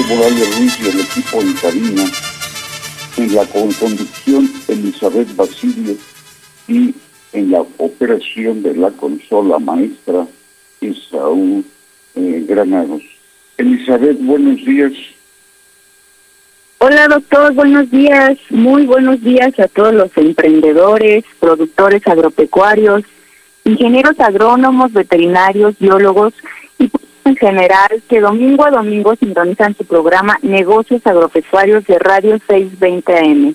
José Morales Ruiz y el equipo cabina, en la conducción Elizabeth Basilio y en la operación de la consola maestra Isaú eh, Granados. Elizabeth, buenos días. Hola doctor, buenos días, muy buenos días a todos los emprendedores, productores agropecuarios, ingenieros agrónomos, veterinarios, biólogos en general que domingo a domingo sintonizan su programa Negocios Agropecuarios de Radio 620 AM.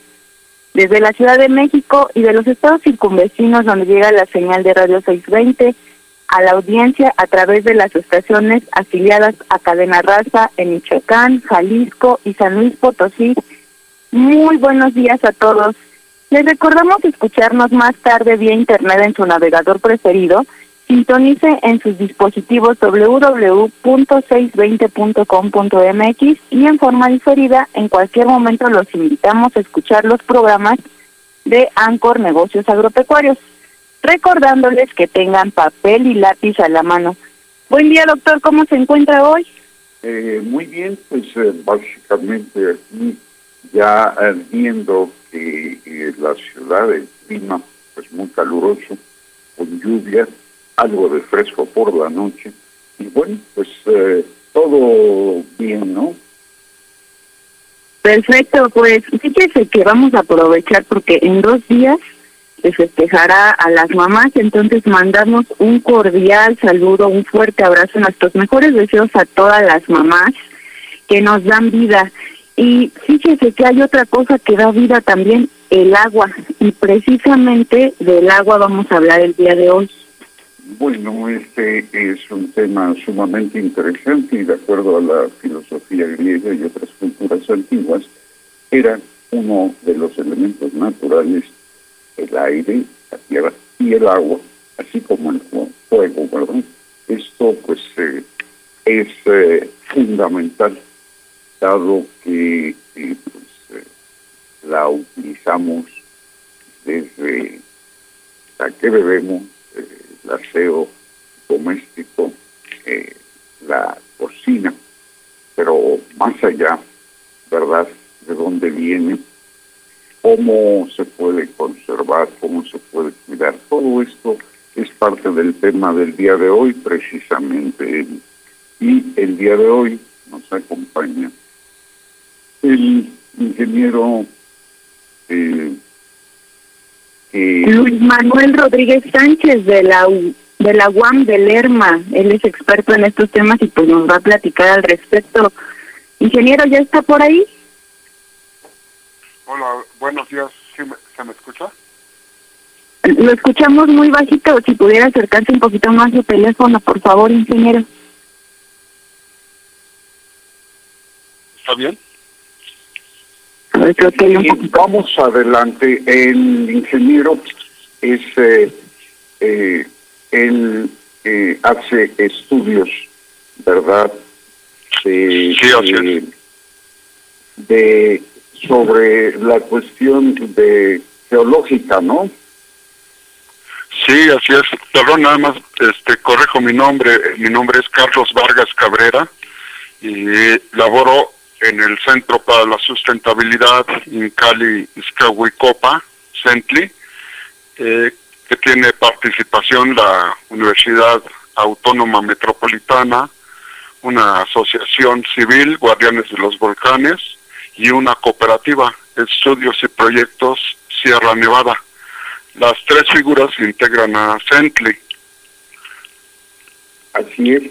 Desde la Ciudad de México y de los estados circunvecinos donde llega la señal de Radio 620 a la audiencia a través de las estaciones afiliadas a Cadena Raza en Michoacán, Jalisco y San Luis Potosí. Muy buenos días a todos. Les recordamos escucharnos más tarde vía internet en su navegador preferido Sintonice en sus dispositivos www.620.com.mx y en forma diferida en cualquier momento los invitamos a escuchar los programas de Ancor Negocios Agropecuarios, recordándoles que tengan papel y lápiz a la mano. Buen día, doctor, ¿cómo se encuentra hoy? Eh, muy bien, pues eh, básicamente aquí ya viendo que eh, la ciudad, el clima, pues muy caluroso, con lluvias, algo de fresco por la noche. Y bueno, pues eh, todo bien, ¿no? Perfecto, pues fíjese que vamos a aprovechar porque en dos días se festejará a las mamás, entonces mandamos un cordial saludo, un fuerte abrazo, nuestros mejores deseos a todas las mamás que nos dan vida. Y fíjese que hay otra cosa que da vida también, el agua, y precisamente del agua vamos a hablar el día de hoy. Bueno, este es un tema sumamente interesante y de acuerdo a la filosofía griega y otras culturas antiguas, era uno de los elementos naturales el aire, la tierra y el agua, así como el fuego, ¿verdad? Esto pues eh, es eh, fundamental, dado que eh, pues, la utilizamos desde la que bebemos, el aseo doméstico, eh, la cocina, pero más allá, ¿verdad? ¿De dónde viene? ¿Cómo se puede conservar? ¿Cómo se puede cuidar? Todo esto es parte del tema del día de hoy, precisamente. Y el día de hoy nos acompaña el ingeniero eh, Luis Manuel Rodríguez Sánchez de la de la UAM de Lerma. Él es experto en estos temas y pues nos va a platicar al respecto. Ingeniero, ¿ya está por ahí? Hola, buenos días. ¿Sí ¿Se me escucha? Lo escuchamos muy bajito. Si pudiera acercarse un poquito más su teléfono, por favor, ingeniero. ¿Está bien? A ver, creo que hay un Y poquito. vamos adelante. El ingeniero es, eh, eh, él eh, hace estudios, ¿verdad? De, Sí, así de, de- sobre la cuestión de geológica, ¿no? Sí, así es. Perdón, nada más este, correjo mi nombre. Mi nombre es Carlos Vargas Cabrera y laboro en el Centro para la Sustentabilidad en Cali, Izcahuicopa, CENTLI, eh, que tiene participación la Universidad Autónoma Metropolitana, una asociación civil, Guardianes de los Volcanes, y una cooperativa, Estudios y Proyectos Sierra Nevada. Las tres figuras integran a CENTLI. Así es.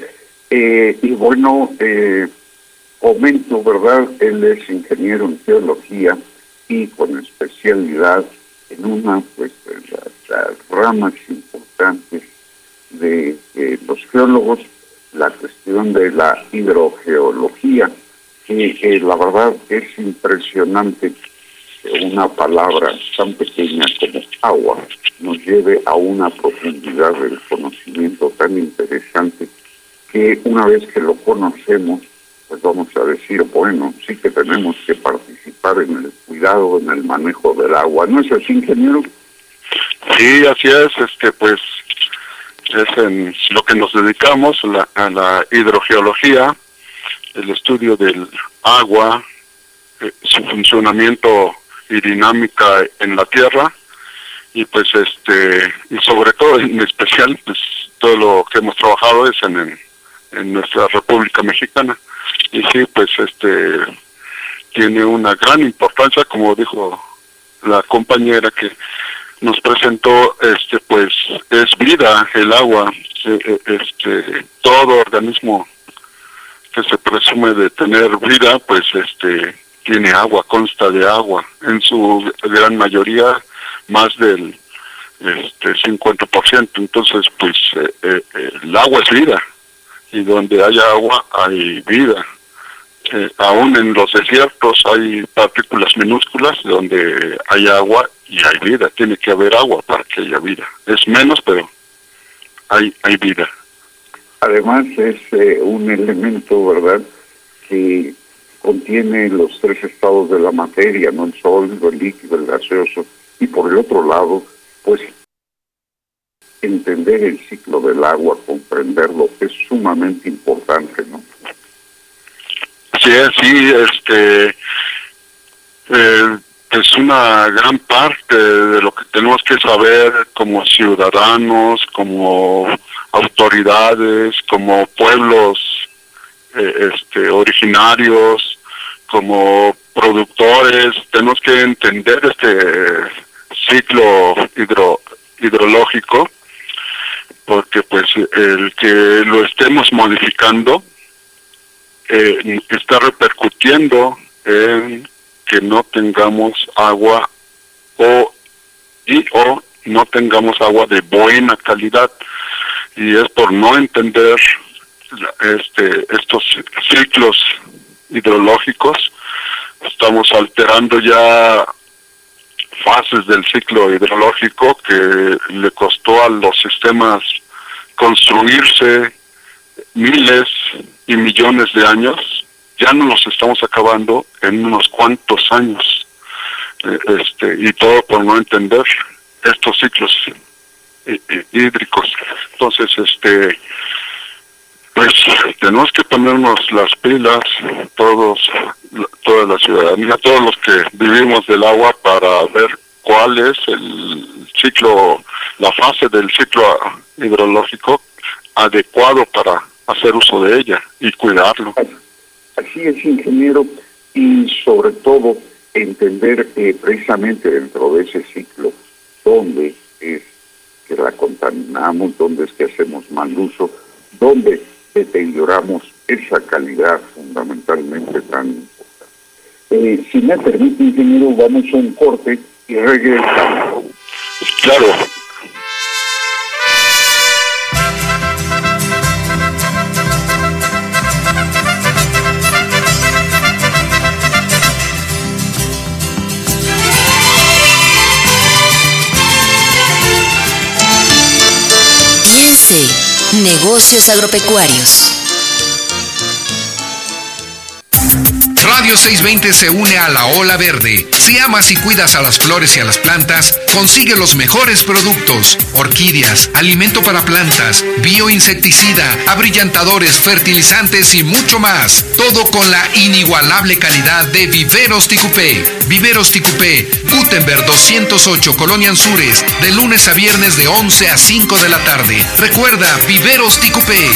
Eh, y bueno, eh, comento, ¿verdad? Él es ingeniero en geología y con especialidad en una pues, de las, ramas importantes de los geólogos, la cuestión de la hidrogeología, que eh, la verdad es impresionante que una palabra tan pequeña como agua nos lleve a una profundidad del conocimiento tan interesante que una vez que lo conocemos, pues vamos a decir, bueno, sí que tenemos que participar en el cuidado, en el manejo del agua. ¿No es así, ingeniero? Sí, así es, este, pues es en lo que nos dedicamos, la, a la hidrogeología, el estudio del agua, eh, su funcionamiento y dinámica en la tierra y pues este y sobre todo en especial pues todo lo que hemos trabajado es en, en, en nuestra República Mexicana y sí pues este tiene una gran importancia como dijo la compañera que nos presentó este pues es vida el agua eh, eh, este todo organismo que se presume de tener vida pues este tiene agua consta de agua. En su gran mayoría más del este 50% entonces pues eh, el agua es vida y donde hay agua hay vida eh, aún en los desiertos hay partículas minúsculas donde hay agua y hay vida. Tiene que haber agua para que haya vida. Es menos, pero hay, hay vida. Además es eh, un elemento, ¿verdad?, que contiene los tres estados de la materia, ¿no? El sólido, el líquido, el gaseoso. Y por el otro lado, pues entender el ciclo del agua, comprenderlo, es sumamente importante, ¿no? Sí, sí, este eh, es una gran parte de lo que tenemos que saber como ciudadanos, como autoridades, como pueblos eh, este, originarios, como productores, tenemos que entender este ciclo hidro, hidrológico, porque pues el que lo estemos modificando eh, está repercutiendo en que no tengamos agua o y o no tengamos agua de buena calidad. Y es por no entender este estos ciclos hidrológicos estamos alterando ya fases del ciclo hidrológico que le costó a los sistemas construirse miles y millones de años, ya no los estamos acabando en unos cuantos años. Eh, este Y todo por no entender estos ciclos hídricos. Entonces, este pues tenemos que ponernos las pilas, todos, toda la ciudadanía, todos los que vivimos del agua para ver cuál es el ciclo, la fase del ciclo hidrológico adecuado para hacer uso de ella y cuidarlo. Así es, ingeniero, y sobre todo entender eh, precisamente dentro de ese ciclo dónde es que la contaminamos, dónde es que hacemos mal uso, dónde deterioramos esa calidad fundamentalmente tan importante. Eh, si me permite, ingeniero, vamos a un corte y regresamos. Claro. Negocios agropecuarios. Radio 620 se une a la ola verde. Si amas y cuidas a las flores y a las plantas, consigue los mejores productos. Orquídeas, alimento para plantas, bioinsecticida, abrillantadores, fertilizantes y mucho más. Todo con la inigualable calidad de Viveros Ticupé. Viveros Ticupé, Gutenberg 208, Colonia Anzures, de lunes a viernes de 11 a 5 de la tarde. Recuerda, Viveros Ticupé.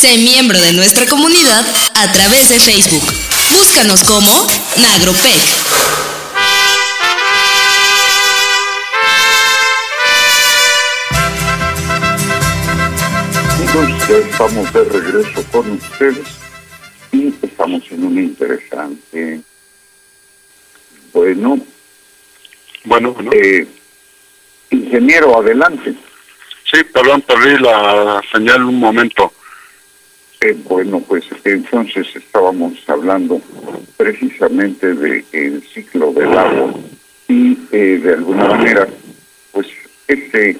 Sé miembro de nuestra comunidad a través de Facebook. Búscanos como Nagropec. Ya estamos de regreso con ustedes y estamos en un interesante. Bueno, Bueno, bueno. eh, ingeniero, adelante. Sí, perdón, perdí la señal un momento. Eh, bueno, pues entonces estábamos hablando precisamente del ciclo del agua y eh, de alguna manera, pues este es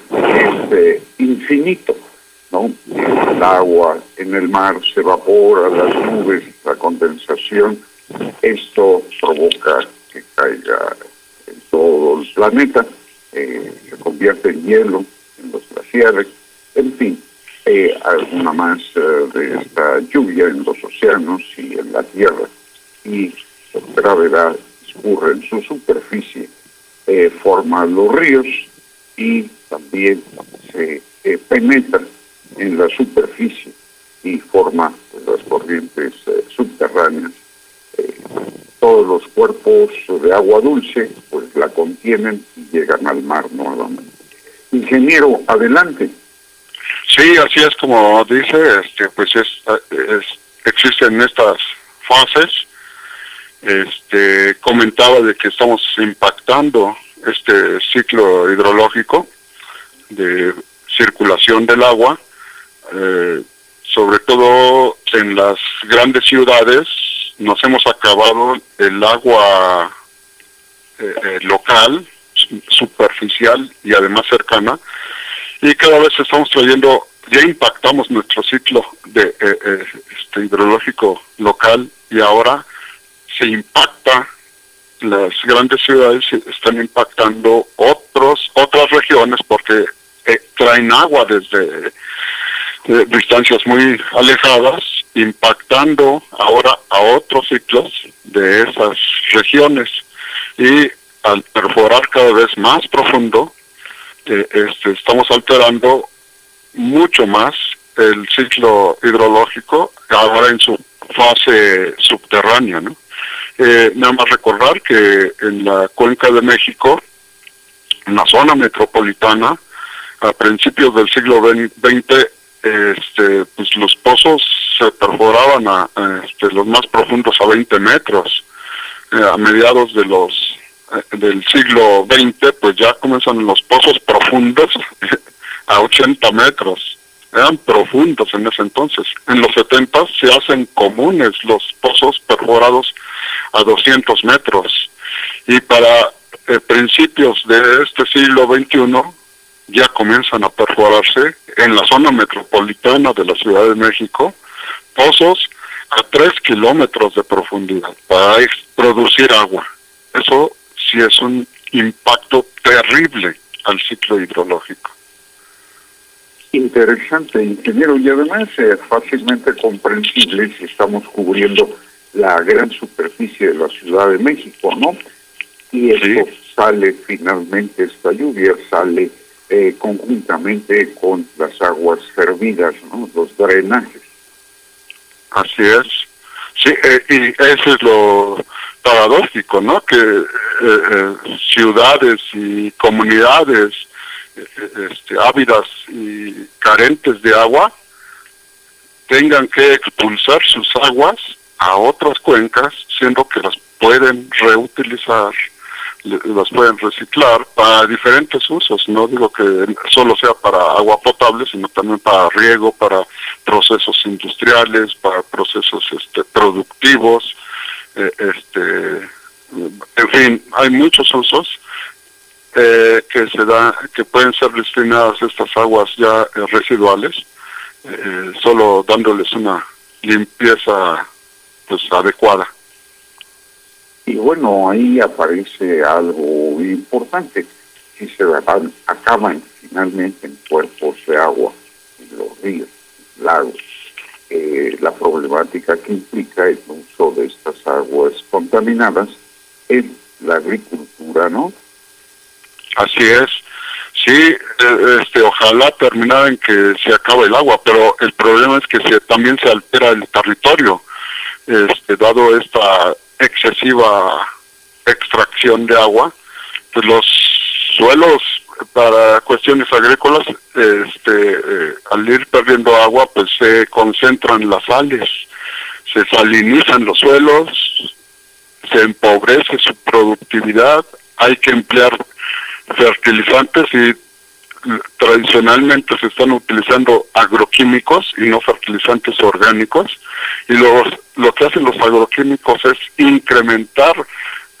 eh, infinito, ¿no? El agua en el mar se evapora, las nubes, la condensación, esto provoca que caiga en todo el planeta, eh, se convierte en hielo en los glaciares, en fin, eh, alguna más eh, de esta lluvia en los océanos y en la tierra y por gravedad escurre en su superficie, eh, forma los ríos y también se eh, penetra en la superficie y forma las corrientes subterráneas. Todos los cuerpos de agua dulce pues la contienen y llegan al mar nuevamente. Ingeniero, adelante. Sí, así es como dice, este, pues es, existen estas fases. Este, comentaba de que estamos impactando este ciclo hidrológico de circulación del agua, eh, sobre todo en las grandes ciudades nos hemos acabado el agua eh, eh, local, su- superficial y además cercana, y cada vez estamos trayendo, ya impactamos nuestro ciclo de eh, eh, este hidrológico local y ahora se impacta las grandes ciudades están impactando otros otras regiones porque eh, traen agua desde eh, distancias muy alejadas impactando ahora a otros ciclos de esas regiones. Y al perforar cada vez más profundo eh, este, estamos alterando mucho más el ciclo hidrológico ahora en su fase subterránea, ¿no? Eh, nada más recordar que en la cuenca de México, en la zona metropolitana, a principios del siglo XX, este, pues los pozos se perforaban a, este, los más profundos a 20 metros. Eh, a mediados de los del siglo XX, pues ya comienzan los pozos profundos a 80 metros. Eran profundos en ese entonces. En los 70 se hacen comunes los pozos perforados a 200 metros. Y para eh, principios de este siglo XXI ya comienzan a perforarse en la zona metropolitana de la Ciudad de México pozos a 3 kilómetros de profundidad para producir agua. Eso sí es un impacto terrible al ciclo hidrológico. Interesante, ingeniero, y además eh, fácilmente comprensible si estamos cubriendo la gran superficie de la Ciudad de México, ¿no? Y esto sale finalmente, esta lluvia sale eh, conjuntamente con las aguas servidas, ¿no? Los drenajes. Así es. Sí, eh, y eso es lo paradójico, ¿no? Que eh, ciudades y comunidades este, ávidas y carentes de agua tengan que expulsar sus aguas a otras cuencas, siendo que las pueden reutilizar, las pueden reciclar para diferentes usos. No digo que solo sea para agua potable, sino también para riego, para procesos industriales, para procesos este, productivos, eh, este, en fin, hay muchos usos eh, que se da, que pueden ser destinadas estas aguas ya eh, residuales, eh, solo dándoles una limpieza pues adecuada. Y bueno, ahí aparece algo importante. Si se acaban finalmente en cuerpos de agua, en los ríos, lagos, la problemática que implica el uso de estas aguas contaminadas en la agricultura, ¿no? Así es. Sí, e, este, ojalá terminara en que se acabe el agua, pero el problema es que se, también se altera el territorio, este, dado esta excesiva extracción de agua, pues los suelos para cuestiones agrícolas, este, eh, al ir perdiendo agua, pues se concentran las sales, se salinizan los suelos, se empobrece su productividad, hay que emplear fertilizantes y tradicionalmente se están utilizando agroquímicos y no fertilizantes orgánicos y los, lo que hacen los agroquímicos es incrementar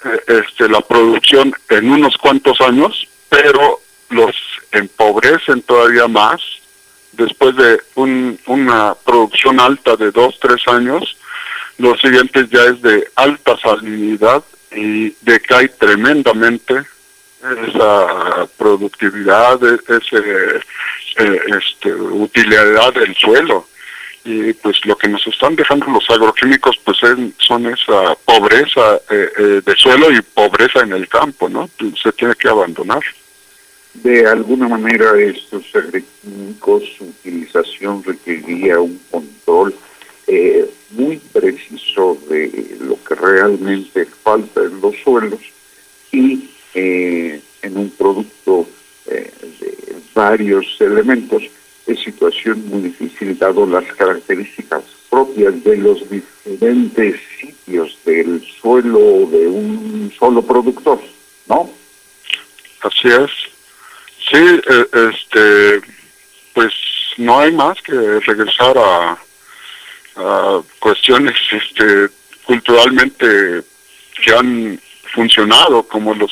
eh, este, la producción en unos cuantos años, pero los empobrecen todavía más después de un, una producción alta de dos, tres años, los siguientes ya es de alta salinidad y decae tremendamente esa productividad, esa eh, este, utilidad del suelo. Y pues lo que nos están dejando los agroquímicos pues son esa pobreza eh, eh, de suelo y pobreza en el campo, ¿no? Se tiene que abandonar. De alguna manera estos agroquímicos, su utilización requeriría un control muy preciso de lo que realmente falta en los suelos y eh, en un producto eh, de varios elementos, es situación muy difícil dado las características propias de los diferentes sitios del suelo de un solo productor, ¿no? Así es. Sí, eh, este, pues no hay más que regresar a, a cuestiones este, culturalmente que han funcionado, como los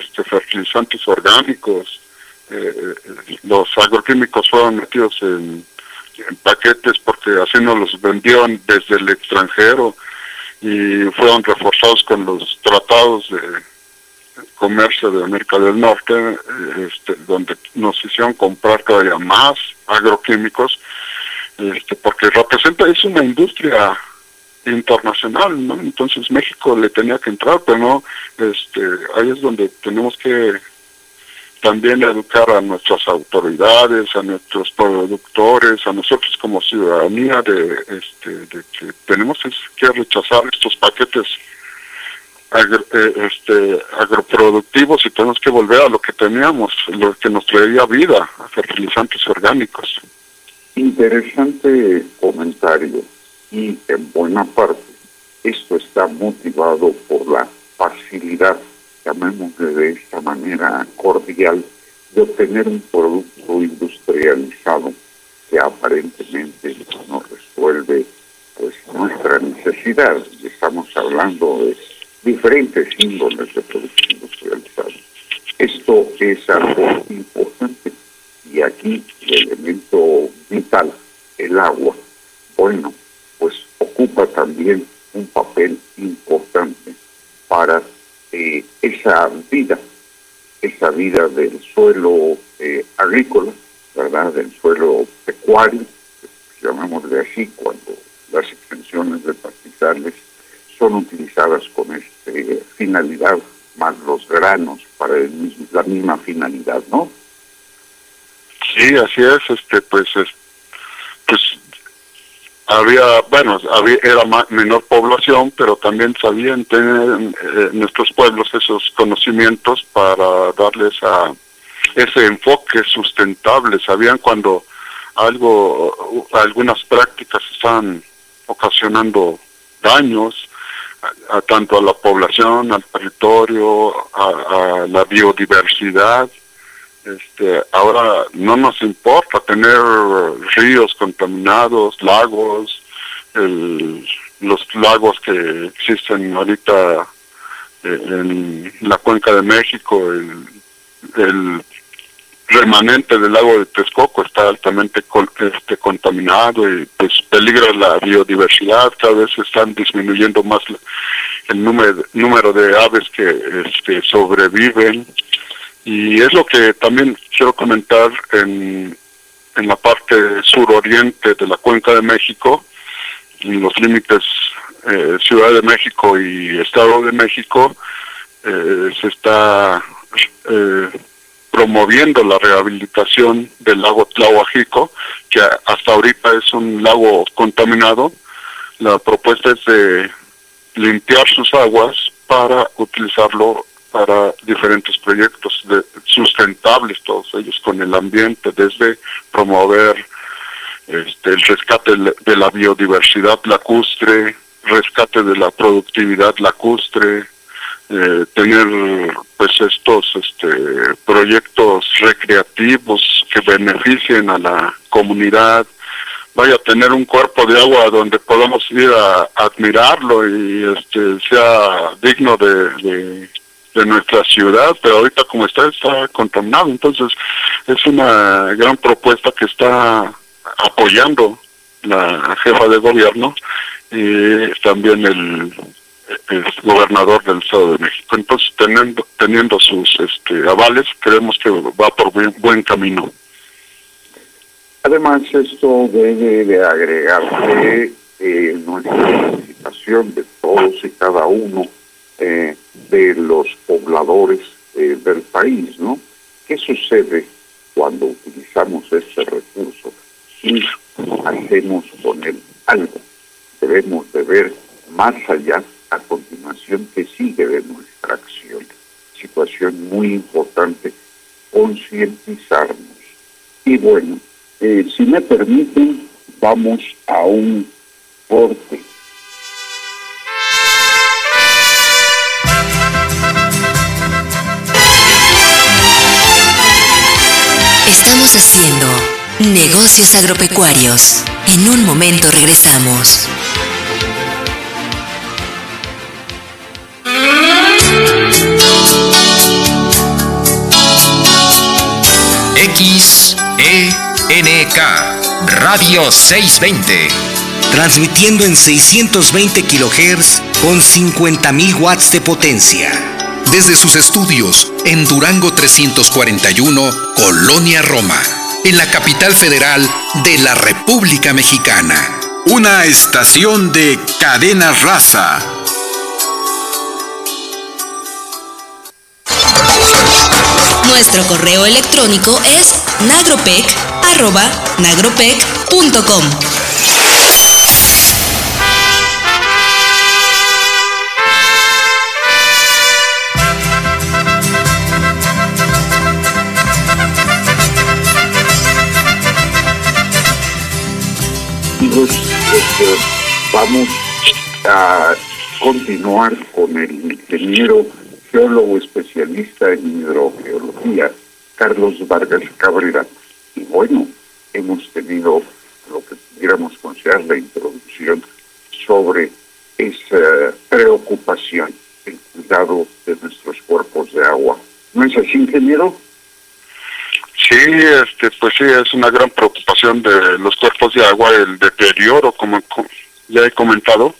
este, fertilizantes orgánicos, eh, los agroquímicos fueron metidos en, paquetes porque así nos los vendieron desde el extranjero y fueron reforzados con los tratados de comercio de América del Norte, este, donde nos hicieron comprar todavía más agroquímicos, este, porque representa, es una industria internacional, ¿no? Entonces México le tenía que entrar, pero no, este, ahí es donde tenemos que también educar a nuestras autoridades, a nuestros productores, a nosotros como ciudadanía de, este, de que tenemos que rechazar estos paquetes eh, este, agroproductivos y tenemos que volver a lo que teníamos, lo que nos traía vida, a fertilizantes orgánicos. Interesante comentario y en buena parte esto está motivado por la facilidad, llamémosle de esta manera cordial, de obtener un producto industrializado que aparentemente no resuelve pues nuestra necesidad. Estamos hablando de diferentes índoles de producto industrializado. Esto es algo importante y aquí el elemento vital, el agua. Bueno, ocupa también un papel importante para eh, esa vida, esa vida del suelo eh, agrícola, ¿verdad? Del suelo pecuario, llamémosle así, cuando las extensiones de pastizales son utilizadas con esta finalidad, más los granos para la misma finalidad, ¿no? Sí, así es, este, pues, es, pues había, bueno, había, era menor población, pero también sabían tener nuestros pueblos esos conocimientos para darles a ese enfoque sustentable. Sabían cuando algo, algunas prácticas están ocasionando daños a, tanto a la población, al territorio, a la biodiversidad este, ahora no nos importa tener ríos contaminados, lagos, los lagos que existen ahorita eh, en la cuenca de México, el, remanente del lago de Texcoco está altamente este, contaminado y pues peligra la biodiversidad, cada vez están disminuyendo más el número, número de aves que este, sobreviven y es lo que también quiero comentar en, en la parte suroriente de la cuenca de México, en los límites eh, Ciudad de México y Estado de México, eh, se está eh, promoviendo la rehabilitación del lago Tlahuajico, que hasta ahorita es un lago contaminado. La propuesta es de limpiar sus aguas para utilizarlo para diferentes proyectos de, sustentables, todos ellos con el ambiente, desde promover este, el rescate de la biodiversidad lacustre, rescate de la productividad lacustre, eh, tener pues estos este, proyectos recreativos que beneficien a la comunidad, vaya a tener un cuerpo de agua donde podamos ir a, admirarlo y este sea digno de de nuestra ciudad, pero ahorita como está, está contaminado. Entonces, es una gran propuesta que está apoyando la jefa de gobierno y también el, gobernador del Estado de México. Entonces, teniendo, teniendo sus este, avales, creemos que va por buen, camino. Además, esto debe de agregarse eh, nuestra participación de todos y cada uno eh, de los pobladores eh, del país, ¿no? ¿Qué sucede cuando utilizamos este recurso y hacemos con él algo? Debemos de ver más allá a continuación que sigue de nuestra acción. Situación muy importante, concientizarnos. Y bueno, eh, si me permiten, vamos a un corte Haciendo negocios agropecuarios. En un momento regresamos. XENK Radio 620. Transmitiendo en 620 kHz con 50.000 watts de potencia desde sus estudios en Durango 341, Colonia Roma, en la capital federal de la República Mexicana. Una estación de cadena raza. Nuestro correo electrónico es nagropec.nagropec.com. vamos a continuar con el ingeniero geólogo especialista en hidrogeología, Carlos Vargas Cabrera. Y bueno, hemos tenido lo que pudiéramos considerar la introducción sobre esa preocupación, el cuidado de nuestros cuerpos de agua. ¿No es así, ingeniero? Sí, este, pues sí, es una gran preocupación de los cuerpos de agua, el deterioro, como ya he comentado,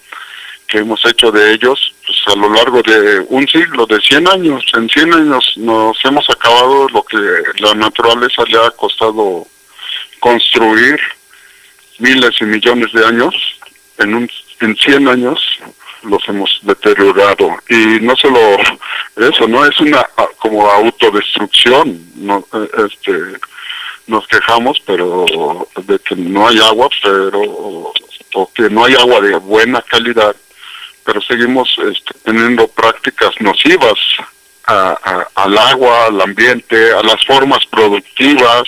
que hemos hecho de ellos pues, a lo largo de un siglo, de 100 años. En 100 años nos hemos acabado lo que la naturaleza le ha costado construir miles y millones de años. En, un, en 100 años los hemos deteriorado. Y no solo eso, no es una como autodestrucción. No, eh, este, nos quejamos pero de que no hay agua, pero o que no hay agua de buena calidad, pero seguimos este, teniendo prácticas nocivas al agua, al ambiente, a las formas productivas,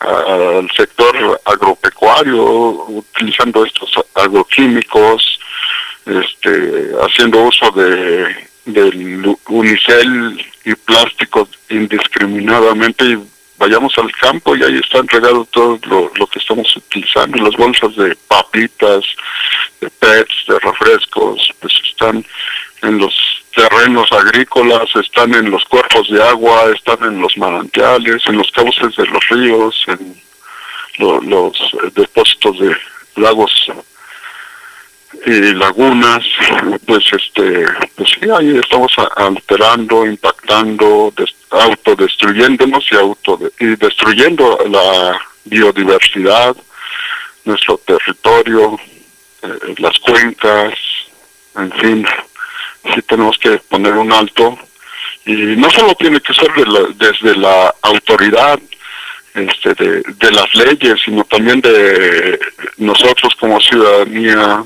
al sector agropecuario, utilizando estos agroquímicos, este, haciendo uso de del unicel y plástico indiscriminadamente y vayamos al campo y ahí están regados todo lo, que estamos utilizando, las bolsas de papitas, de pets, de refrescos, pues están en los terrenos agrícolas, están en los cuerpos de agua, están en los manantiales, en los cauces de los ríos, en los depósitos de lagos y lagunas, pues este, pues sí, ahí estamos alterando, impactando, autodestruyéndonos y auto y destruyendo la biodiversidad, nuestro territorio, eh, las cuencas, en fin, sí tenemos que poner un alto. Y no solo tiene que ser desde la autoridad este, de, de las leyes, sino también de nosotros como ciudadanía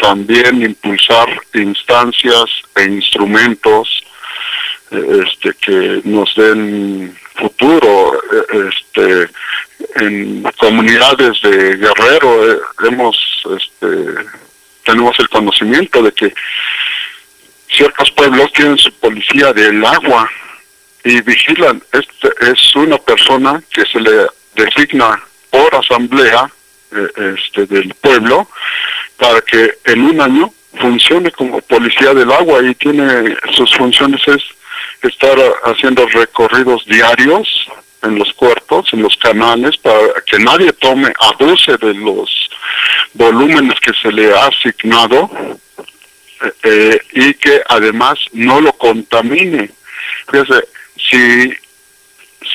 también impulsar instancias e instrumentos eh, este que nos den futuro eh, este en comunidades de guerrero eh, hemos este tenemos el conocimiento de que ciertos pueblos tienen su policía del agua y vigilan. Este es una persona que se le designa por asamblea este del pueblo para que en un año funcione como policía del agua y tiene sus funciones es estar haciendo recorridos diarios en los cuerpos, en los canales, para que nadie tome, abuse de los volúmenes que se le ha asignado eh, eh, y que además no lo contamine. Fíjese, si,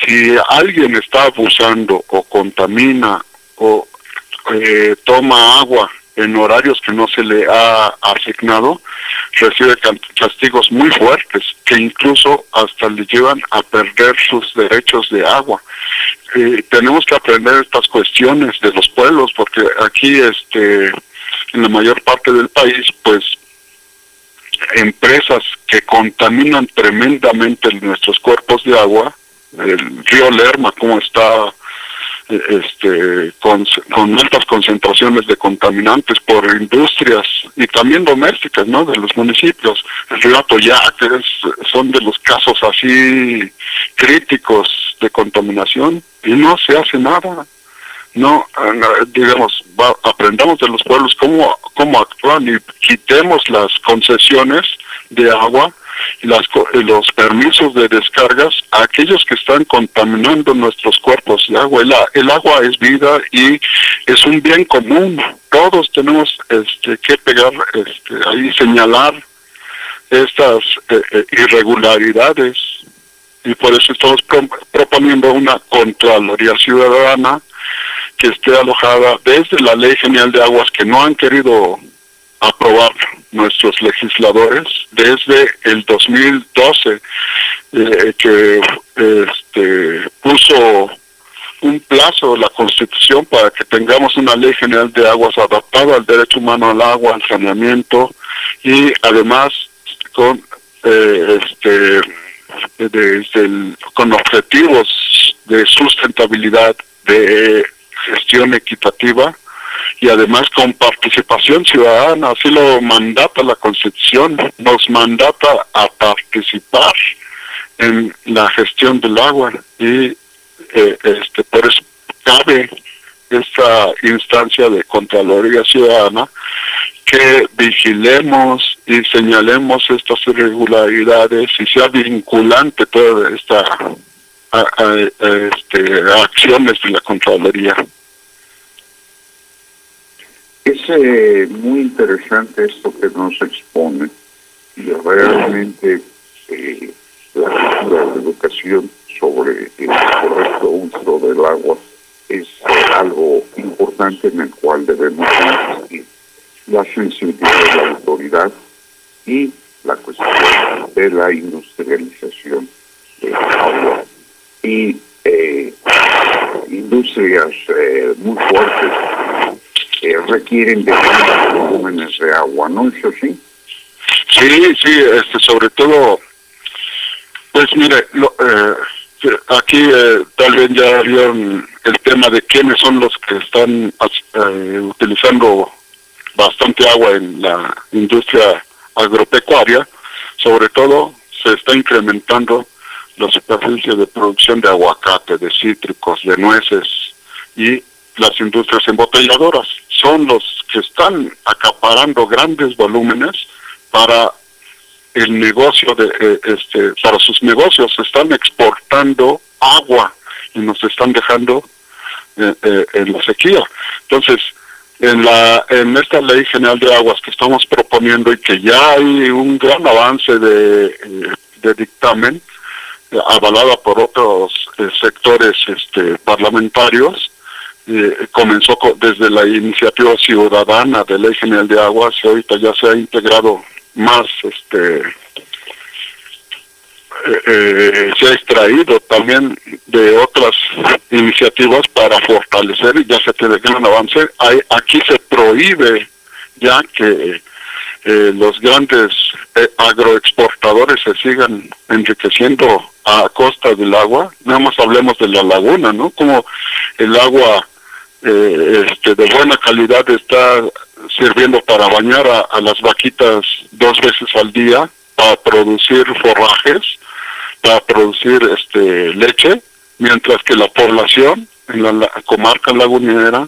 si alguien está abusando o contamina o eh, toma agua en horarios que no se le ha asignado, recibe castigos muy fuertes que incluso hasta le llevan a perder sus derechos de agua. Eh, tenemos que aprender estas cuestiones de los pueblos porque aquí este en la mayor parte del país pues empresas que contaminan tremendamente nuestros cuerpos de agua, el río Lerma como está este, con, altas concentraciones de contaminantes por industrias y también domésticas, ¿no? De los municipios. El río Atoyac es, son de los casos así críticos de contaminación y no se hace nada. No, digamos, aprendamos de los pueblos cómo, cómo actúan y quitemos las concesiones de agua las, los permisos de descargas a aquellos que están contaminando nuestros cuerpos de agua. El, el agua es vida y es un bien común. Todos tenemos este, que pegar, este, ahí señalar estas eh, eh, irregularidades y por eso estamos proponiendo una Contraloría Ciudadana que esté alojada desde la Ley General de Aguas que no han querido aprobar nuestros legisladores desde el 2012 eh, que este, puso un plazo la Constitución para que tengamos una ley general de aguas adaptada al derecho humano al agua, al saneamiento y además con eh, este con objetivos de sustentabilidad, de gestión equitativa y además con participación ciudadana, así lo mandata la Constitución, nos mandata a participar en la gestión del agua y eh, este por eso cabe esta instancia de Contraloría Ciudadana que vigilemos y señalemos estas irregularidades y sea vinculante toda esta este, acciones de la Contraloría. Es eh, muy interesante esto que nos expone y realmente eh, la educación sobre el correcto uso del agua es algo importante en el cual debemos insistir. La sensibilidad de la autoridad y la cuestión de la industrialización del agua y eh, industrias muy fuertes eh, requieren de volúmenes de agua, ¿no? Eso sí. Sí, sí, este, sobre todo, pues mire, lo, eh, aquí eh, tal vez ya vieron el tema de quiénes son los que están eh, utilizando bastante agua en la industria agropecuaria, sobre todo se está incrementando la superficie de producción de aguacate, de cítricos, de nueces y las industrias embotelladoras. Son los que están acaparando grandes volúmenes para el negocio de eh, este para sus negocios están exportando agua y nos están dejando eh, eh, en la sequía entonces en la en esta ley general de aguas que estamos proponiendo y que ya hay un gran avance de, de dictamen avalada por otros sectores este parlamentarios comenzó desde la iniciativa ciudadana de ley general de aguas y ahorita ya se ha integrado más este eh, eh, se ha extraído también de otras iniciativas para fortalecer y ya se tiene gran avance. Hay, aquí se prohíbe ya que eh, los grandes agroexportadores se sigan enriqueciendo a costa del agua. Nada más hablemos de la laguna no como el agua este de buena calidad está sirviendo para bañar a, las vaquitas dos veces al día, para producir forrajes, para producir este leche, mientras que la población en la, comarca lagunera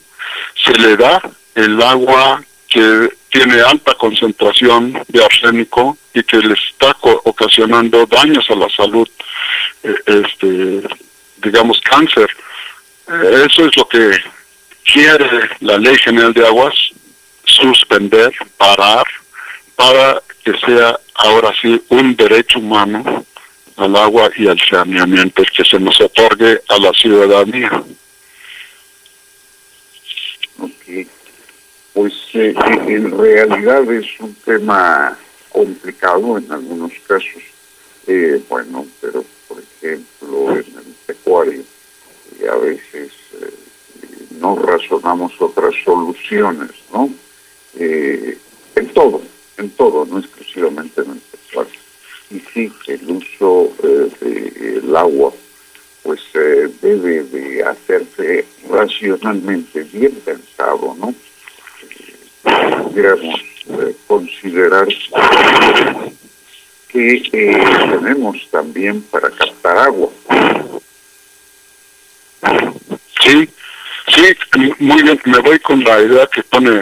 se le da el agua que tiene alta concentración de arsénico y que les está ocasionando daños a la salud, eh, este, digamos cáncer. Eh, eso es lo que quiere la Ley General de Aguas, suspender, parar, para que sea ahora sí un derecho humano al agua y al saneamiento que se nos otorgue a la ciudadanía. Ok, pues eh, en realidad es un tema complicado en algunos casos, eh, bueno, pero por ejemplo en el pecuario y a veces eh, no razonamos otras soluciones, ¿no? eh, en todo, en todo, no exclusivamente en el sexual. Y sí, el uso eh, del agua pues eh, debe de hacerse racionalmente, bien pensado, ¿no? Pudiéramos eh, considerar que tenemos también para captar agua. Sí, sí, muy bien, me voy con la idea que pone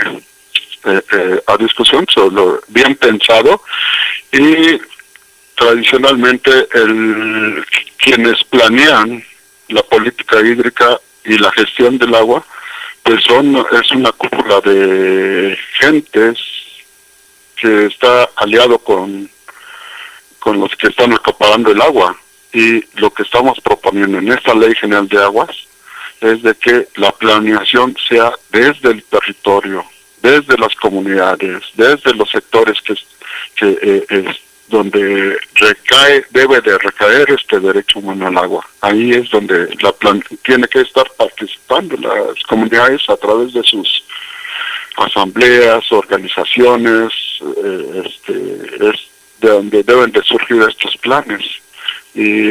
eh, eh, a discusión, solo bien pensado y tradicionalmente el, quienes planean la política hídrica y la gestión del agua, pues son es una cúpula de gentes que está aliado con con los que están acaparando el agua y lo que estamos proponiendo en esta ley general de aguas es de que la planeación sea desde el territorio desde las comunidades, desde los sectores que, eh, es donde recae, debe de recaer este derecho humano al agua. Ahí es donde la plan tiene que estar participando las comunidades a través de sus asambleas, organizaciones, eh, este, es de donde deben de surgir estos planes. Y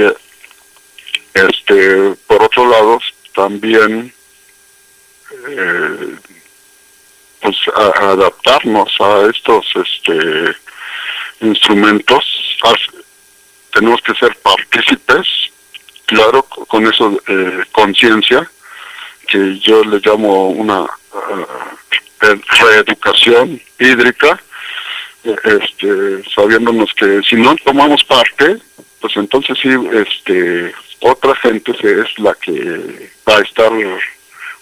este, por otro lado, también eh, pues adaptarnos a estos este instrumentos. Tenemos que ser partícipes claro con eso eh, conciencia que yo le llamo una uh, reeducación hídrica. Este sabiéndonos que si no tomamos parte pues entonces sí este otra gente es la que va a estar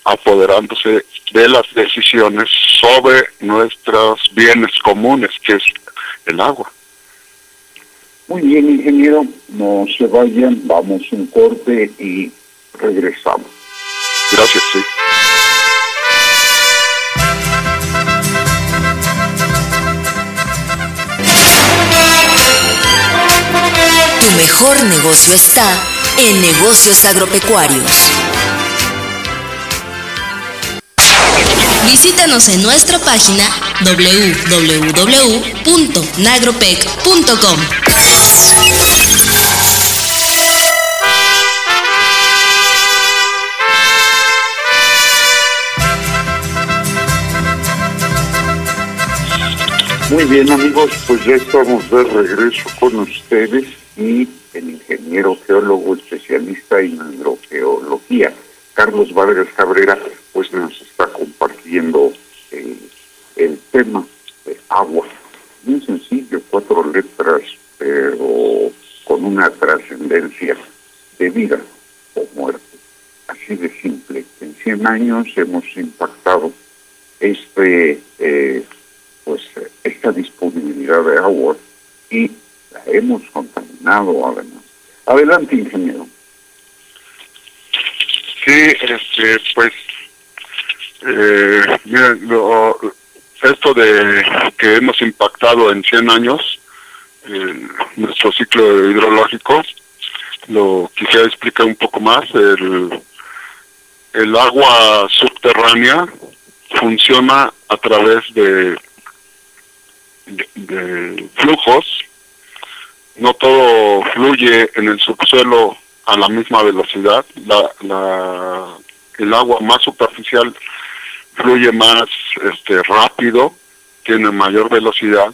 apoderándose de las decisiones sobre nuestros bienes comunes, que es el agua. Muy bien, ingeniero, no se vayan, vamos un corte y regresamos. Gracias, sí. Tu mejor negocio está en negocios agropecuarios. Visítanos en nuestra página www.nagropec.com. Muy bien amigos, pues ya estamos de regreso con ustedes y el ingeniero geólogo especialista en agrogeología, Carlos Vargas Cabrera, pues nos está compartiendo el tema de agua. Muy sencillo, cuatro letras, pero con una trascendencia de vida o muerte. Así de simple. En 100 años hemos impactado este, eh, pues, esta disponibilidad de agua y la hemos contaminado además. Adelante, ingeniero. Sí, este, pues, eh, miren, lo, esto de que hemos impactado en 100 años eh, nuestro ciclo hidrológico, lo quisiera explicar un poco más. El, agua subterránea funciona a través de, de flujos. No todo fluye en el subsuelo a la misma velocidad. La, la, el agua más superficial fluye más este, rápido, tiene mayor velocidad,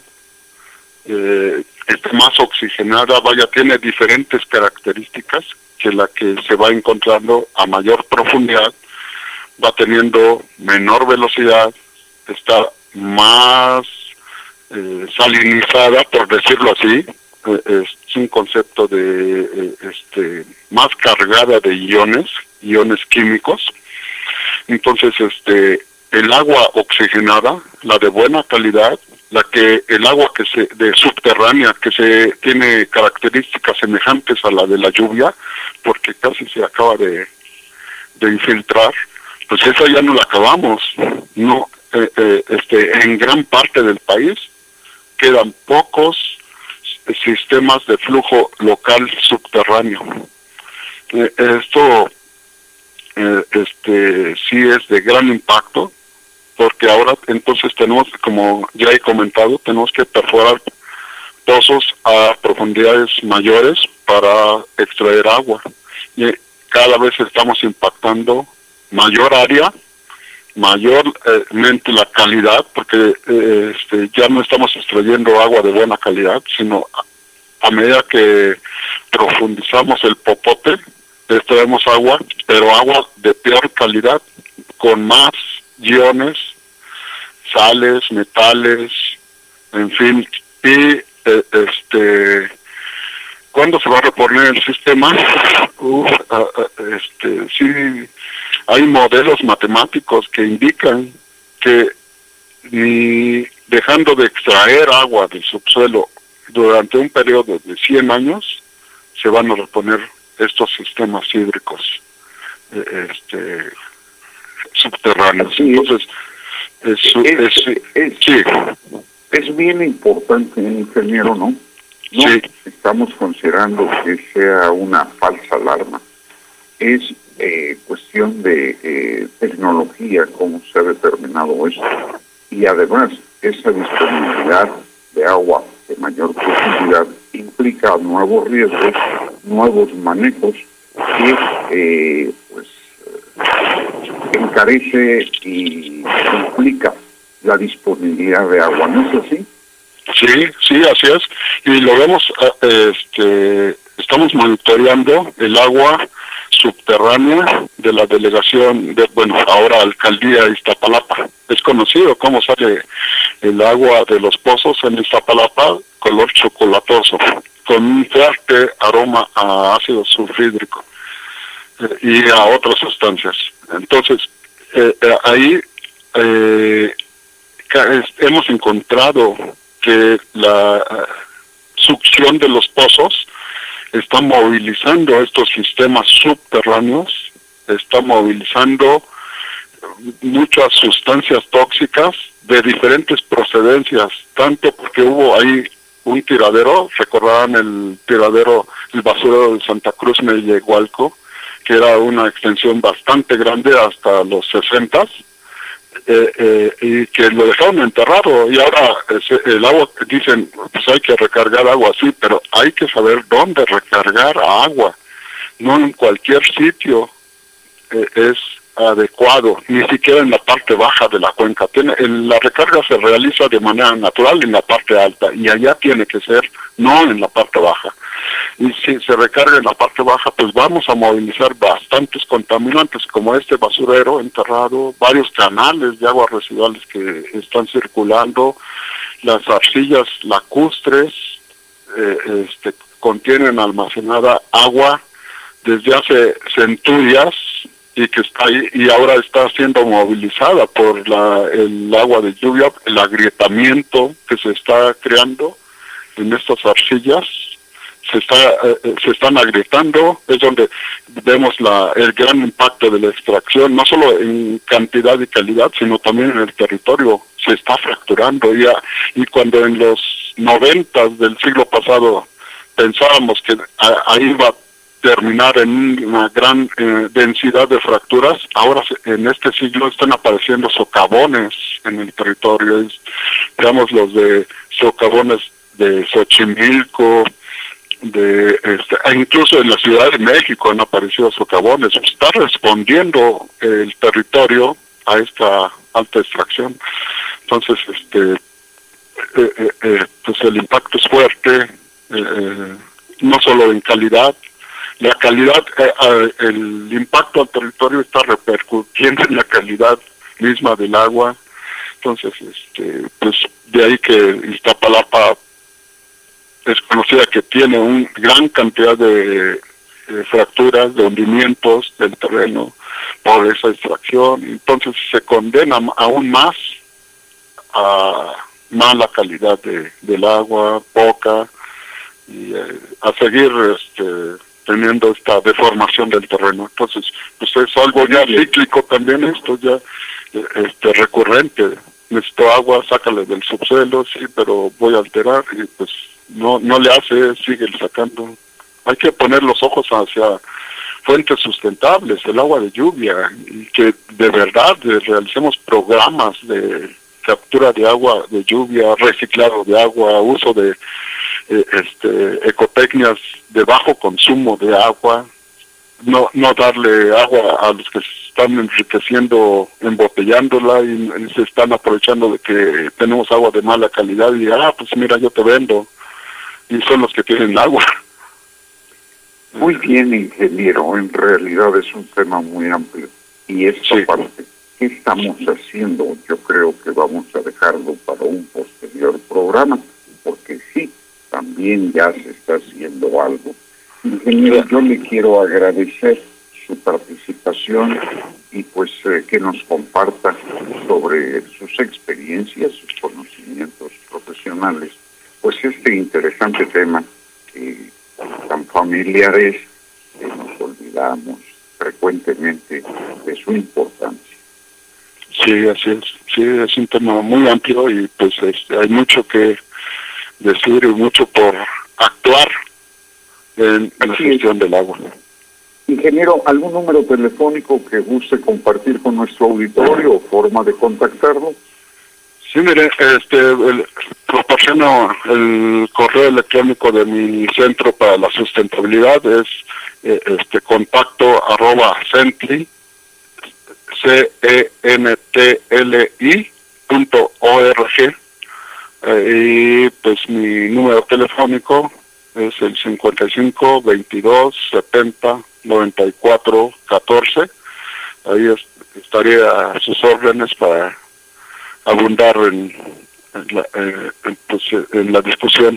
eh, está más oxigenada, vaya, tiene diferentes características que la que se va encontrando a mayor profundidad, va teniendo menor velocidad, está más eh, salinizada, por decirlo así, es un concepto de eh, este más cargada de iones, iones químicos. Entonces, este el agua oxigenada, la de buena calidad, la que el agua que se de subterránea que se tiene características semejantes a la de la lluvia, porque casi se acaba de, de infiltrar, pues esa ya no la acabamos. No, eh, eh, este, en gran parte del país quedan pocos sistemas de flujo local subterráneo. Eh, esto eh, este sí es de gran impacto porque ahora entonces tenemos, como ya he comentado, tenemos que perforar pozos a profundidades mayores para extraer agua. Y cada vez estamos impactando mayor área, mayormente la calidad, porque eh, este, ya no estamos extrayendo agua de buena calidad, sino a, medida que profundizamos el popote, extraemos agua, pero agua de peor calidad, con más iones, sales, metales, en fin, y eh, este ¿cuándo se va a reponer el sistema? Uh, uh, este sí hay modelos matemáticos que indican que ni dejando de extraer agua del subsuelo durante un periodo de 100 años se van a reponer estos sistemas hídricos eh, este subterráneos. Entonces, es, es, es, sí. es bien importante, ingeniero, ¿no? No sí. estamos considerando que sea una falsa alarma. Es eh, cuestión de eh, tecnología, cómo se ha determinado esto. Y además, esa disponibilidad de agua de mayor profundidad implica nuevos riesgos, nuevos manejos que eh, pues encarece y implica la disponibilidad de agua, ¿no es así? Sí, sí, así es. Y lo vemos, este, estamos monitoreando el agua subterránea de la delegación, de, bueno, ahora alcaldía Iztapalapa. Es conocido cómo sale el agua de los pozos en Iztapalapa, color chocolatoso, con un fuerte aroma a ácido sulfídrico eh, y a otras sustancias. Entonces, eh, eh, ahí eh, hemos encontrado que la succión de los pozos está movilizando estos sistemas subterráneos, está movilizando muchas sustancias tóxicas de diferentes procedencias, tanto porque hubo ahí un tiradero, recordarán el tiradero, el basurero de Santa Cruz Mellehualco, que era una extensión bastante grande hasta los 60, eh, eh, y que lo dejaron enterrado y ahora el agua dicen pues hay que recargar agua sí pero hay que saber dónde recargar agua no en cualquier sitio eh, es adecuado, ni siquiera en la parte baja de la cuenca. Tiene, la recarga se realiza de manera natural en la parte alta y allá tiene que ser, no en la parte baja. Y si se recarga en la parte baja, pues vamos a movilizar bastantes contaminantes como este basurero enterrado, varios canales de aguas residuales que están circulando, las arcillas lacustres eh, este, contienen almacenada agua desde hace centurias y que está ahí y ahora está siendo movilizada por la, el agua de lluvia, el agrietamiento que se está creando en estas arcillas se está eh, eh, se están agrietando es donde vemos la el gran impacto de la extracción no solo en cantidad y calidad sino también en el territorio se está fracturando ya y cuando en los noventas del siglo pasado pensábamos que ahí va terminar en una gran eh, densidad de fracturas. Ahora en este siglo están apareciendo socavones en el territorio, digamos los de socavones de Xochimilco, de este, e incluso en la Ciudad de México han aparecido socavones. Está respondiendo el territorio a esta alta extracción. Entonces, este, eh, eh, pues el impacto es fuerte, no solo en calidad, la calidad, eh, el impacto al territorio está repercutiendo en la calidad misma del agua. Entonces, este, pues de ahí que Iztapalapa es conocida que tiene una gran cantidad de, fracturas, de hundimientos del terreno por esa extracción. Entonces se condena aún más a mala calidad de, del agua, poca, y eh, a seguir este, teniendo esta deformación del terreno. Entonces, pues es algo ya cíclico también esto, ya este recurrente. Necesito agua, sácale del subsuelo, sí, pero voy a alterar y pues no no le hace, sigue sacando. Hay que poner los ojos hacia fuentes sustentables, el agua de lluvia, y que de verdad realicemos programas de captura de agua de lluvia, reciclado de agua, uso de eh, este, ecotecnias de bajo consumo de agua, no, no darle agua a los que se están enriqueciendo embotellándola y, se están aprovechando de que tenemos agua de mala calidad y, ah, pues mira, yo te vendo. Y son los que tienen agua. Muy bien, ingeniero. En realidad es un tema muy amplio. Y esta parte, ¿qué estamos haciendo? Yo creo que vamos a dejarlo para un posterior programa, porque sí, también ya se está haciendo algo. Ingeniero, yo le quiero agradecer su participación y pues eh, que nos comparta sobre sus experiencias, sus conocimientos profesionales, pues este interesante tema que tan familiar es, que nos olvidamos frecuentemente de su importancia. Sí, así es. Sí, es un tema muy amplio y pues este, hay mucho que decir mucho por actuar en, la gestión del agua. Ingeniero, ¿algún número telefónico que guste compartir con nuestro auditorio o forma de contactarlo? Sí, mire, este, proporciono el correo electrónico de mi centro para la sustentabilidad, es eh, este contacto arroba centli, c e n t l i punto org eh, y pues mi número telefónico es el 55 22 70 94 14. Ahí estaría a sus órdenes para abundar en, la, eh, pues, en la discusión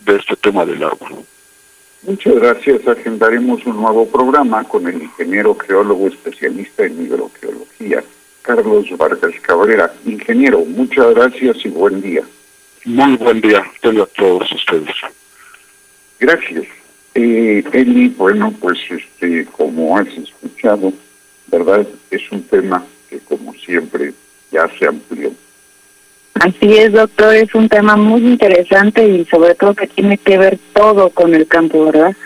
de este tema del agua. Muchas gracias. Agendaremos un nuevo programa con el ingeniero geólogo especialista en hidrogeología, Carlos Vargas Cabrera. Ingeniero, muchas gracias y buen día. Muy buen día a todos ustedes. Gracias. Eh, Eli, bueno, pues este, como has escuchado, ¿verdad? Es un tema que como siempre ya se amplió. Así es, doctor, es un tema muy interesante y sobre todo que tiene que ver todo con el campo, ¿verdad?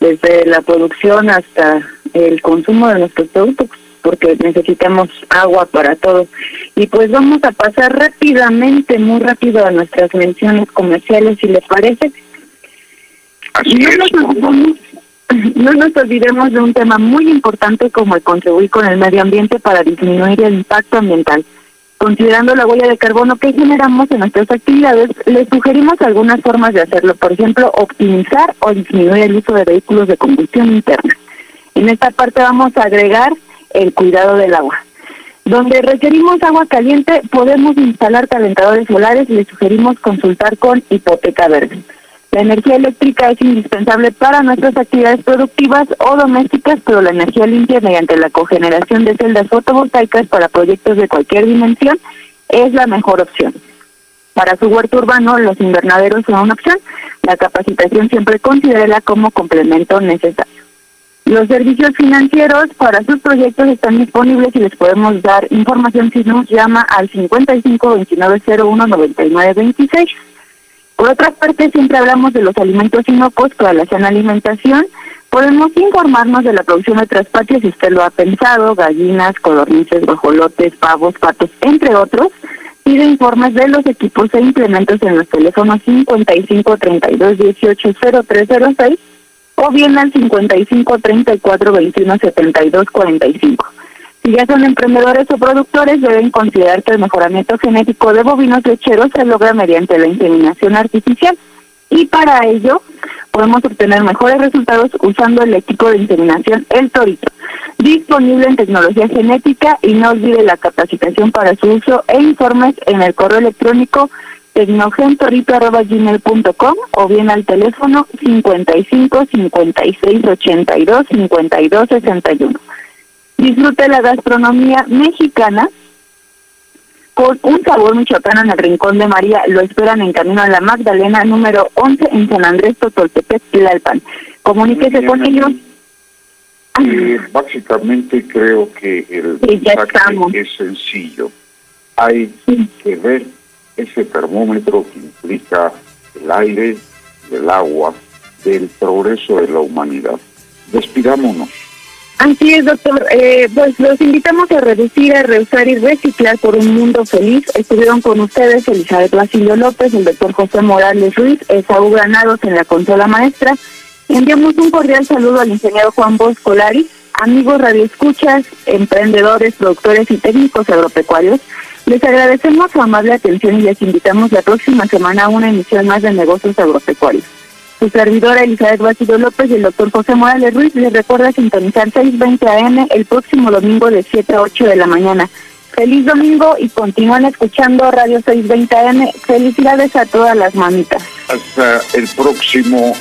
Desde la producción hasta el consumo de nuestros productos. porque necesitamos agua para todo. Y pues vamos a pasar rápidamente, muy rápido a nuestras menciones comerciales, si les parece. no, nos olvidemos, no nos olvidemos de un tema muy importante como el contribuir con el medio ambiente para disminuir el impacto ambiental. Considerando la huella de carbono que generamos en nuestras actividades, les sugerimos algunas formas de hacerlo. Por ejemplo, optimizar o disminuir el uso de vehículos de combustión interna. En esta parte vamos a agregar el cuidado del agua. Donde requerimos agua caliente, podemos instalar calentadores solares y les sugerimos consultar con hipoteca verde. La energía eléctrica es indispensable para nuestras actividades productivas o domésticas, pero la energía limpia mediante la cogeneración de celdas fotovoltaicas para proyectos de cualquier dimensión es la mejor opción. Para su huerto urbano, los invernaderos son una opción. La capacitación siempre considera como complemento necesario. Los servicios financieros para sus proyectos están disponibles y les podemos dar información si nos llama al 55 29 01 99 26. Por otra parte, siempre hablamos de los alimentos inocuos para la sana alimentación. Podemos informarnos de la producción de otras si usted lo ha pensado, gallinas, codornices, guajolotes, pavos, patos, entre otros. Pide informes de los equipos e implementos en los teléfonos 55 32 18 0306 o bien al 55 34 21 72 45. Si ya son emprendedores o productores, deben considerar que el mejoramiento genético de bovinos lecheros se logra mediante la inseminación artificial. Y para ello, podemos obtener mejores resultados usando el equipo de inseminación El Torito, disponible en tecnología genética y no olvide la capacitación para su uso e informes en el correo electrónico tecnogentorito.gmail.com o bien al teléfono 55 56 82 52 61. Disfrute la gastronomía mexicana con un sabor michoacano en el Rincón de María. Lo esperan en Camino a la Magdalena, número 11, en San Andrés, Totoltepec, Tlalpan. Comuníquese con ellos. Eh, básicamente creo que el mensaje es sencillo. Hay que ver ese termómetro que implica el aire, el agua, del progreso de la humanidad. Despidámonos. Así es, doctor. Eh, pues los invitamos a reducir, a reusar y reciclar por un mundo feliz. Estuvieron con ustedes Elizabeth Basilio López, el doctor José Morales Ruiz, Saúl Granados en la consola maestra. Enviamos un cordial saludo al ingeniero Juan Bosco Lari, amigos radioescuchas, emprendedores, productores y técnicos agropecuarios. Les agradecemos su amable atención y les invitamos la próxima semana a una emisión más de negocios agropecuarios. Su servidora Elizabeth Basilio López y el doctor José Morales Ruiz les recuerda sintonizar 6.20 AM el próximo domingo de 7 a 8 de la mañana. Feliz domingo y continúan escuchando Radio 620 AM. Felicidades a todas las mamitas. Hasta el próximo